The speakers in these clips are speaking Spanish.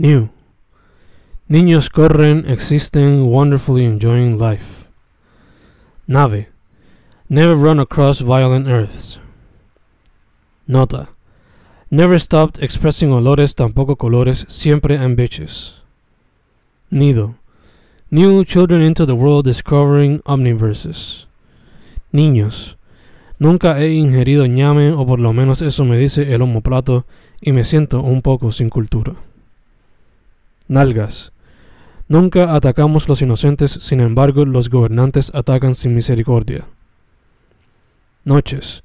New. Niños corren, existen, wonderfully enjoying life. Nave. Never run across violent earths. Nota. Never stopped expressing olores, tampoco colores, siempre ambitious. Nido. New children into the world discovering omniverses. Niños. Nunca he ingerido ñame, o por lo menos eso me dice el homoplato, y me siento un poco sin cultura. Nalgas. Nunca atacamos los inocentes, sin embargo los gobernantes atacan sin misericordia. Noches.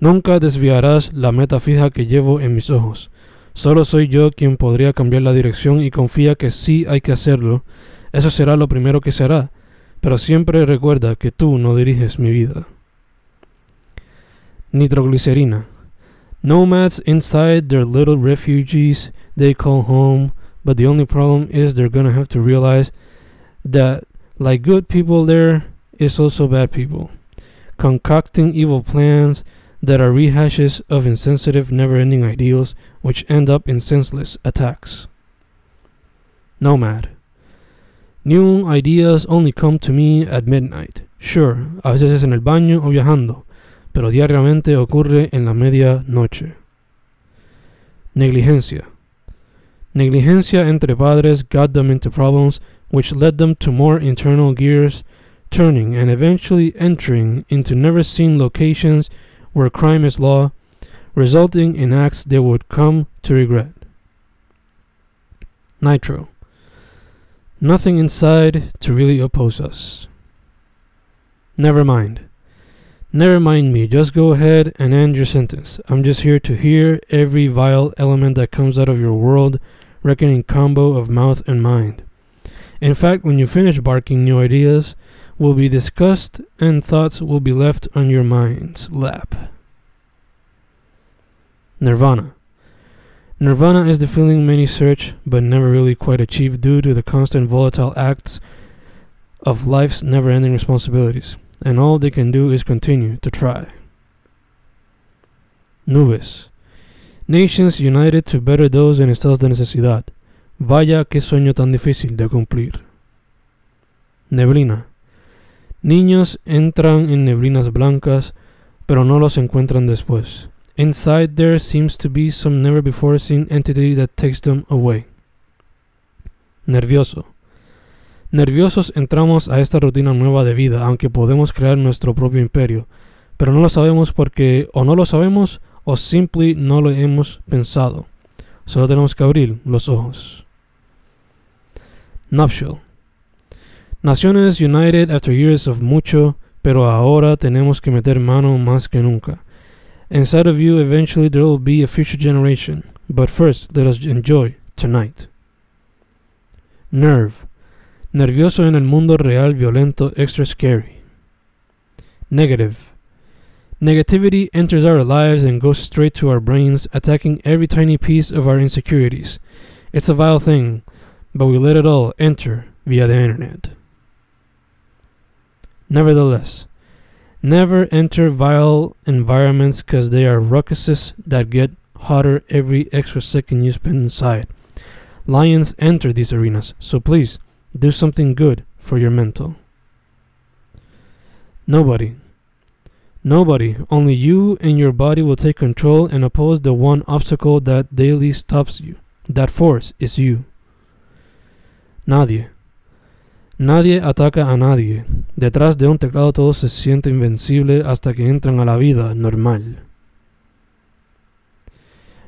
Nunca desviarás la meta fija que llevo en mis ojos. Solo soy yo quien podría cambiar la dirección y confía que sí hay que hacerlo. Eso será lo primero que se hará, pero siempre recuerda que tú no diriges mi vida. Nitroglicerina. Nomads inside their little refugees they call home, but the only problem is they're gonna have to realize that, like good people, there is also bad people, concocting evil plans that are rehashes of insensitive, never ending ideals which end up in senseless attacks. Nomad. New ideas only come to me at midnight. Sure, a veces es en el baño o viajando, pero diariamente ocurre en la medianoche. Negligencia. Negligencia entre padres got them into problems which led them to more internal gears, turning and eventually entering into never seen locations where crime is law, resulting in acts they would come to regret. Nitro. Nothing inside to really oppose us. Never mind. Never mind me, just go ahead and end your sentence. I'm just here to hear every vile element that comes out of your world, reckoning combo of mouth and mind. In fact, when you finish barking new ideas, will be discussed and thoughts will be left on your mind's lap. Nirvana. Nirvana is the feeling many search but never really quite achieve due to the constant volatile acts of life's never ending responsibilities, and all they can do is continue to try. Nubes. Nations united to better those en estados de necesidad. Vaya qué sueño tan difícil de cumplir. Neblina. Niños entran en neblinas blancas, pero no los encuentran después. Inside there seems to be some never before seen entity that takes them away. Nervioso. Nerviosos entramos a esta rutina nueva de vida, aunque podemos crear nuestro propio imperio, pero no lo sabemos porque o no lo sabemos o simplemente no lo hemos pensado. Solo tenemos que abrir los ojos. Nuptial. Naciones united after years of mucho, pero ahora tenemos que meter mano más que nunca. Inside of you, eventually there will be a future generation, but first let us enjoy tonight. Nerve. Nervioso en el mundo real, violento, extra scary. Negative. Negativity enters our lives and goes straight to our brains, attacking every tiny piece of our insecurities. It's a vile thing, but we let it all enter via the internet. Nevertheless, never enter vile environments because they are ruckuses that get hotter every extra second you spend inside. Lions enter these arenas, so please do something good for your mental. Nobody. Nobody, only you and your body will take control and oppose the one obstacle that daily stops you. That force is you. Nadie. Nadie ataca a nadie. Detrás de un teclado todo se siente invencible hasta que entran a la vida normal.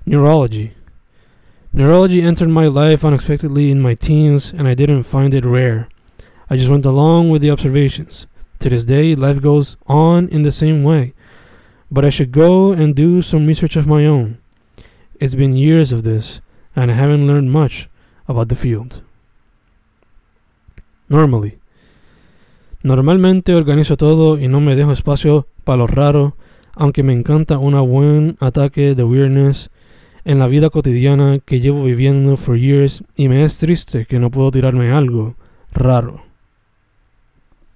Neurology. Neurology entered my life unexpectedly in my teens, and I didn't find it rare. I just went along with the observations. To this day, life goes on in the same way, but I should go and do some research of my own. It's been years of this, and I haven't learned much about the field. Normally. Normalmente organizo todo y no me dejo espacio para lo raro, aunque me encanta un buen ataque de weirdness en la vida cotidiana que llevo viviendo for years y me es triste que no puedo tirarme algo raro.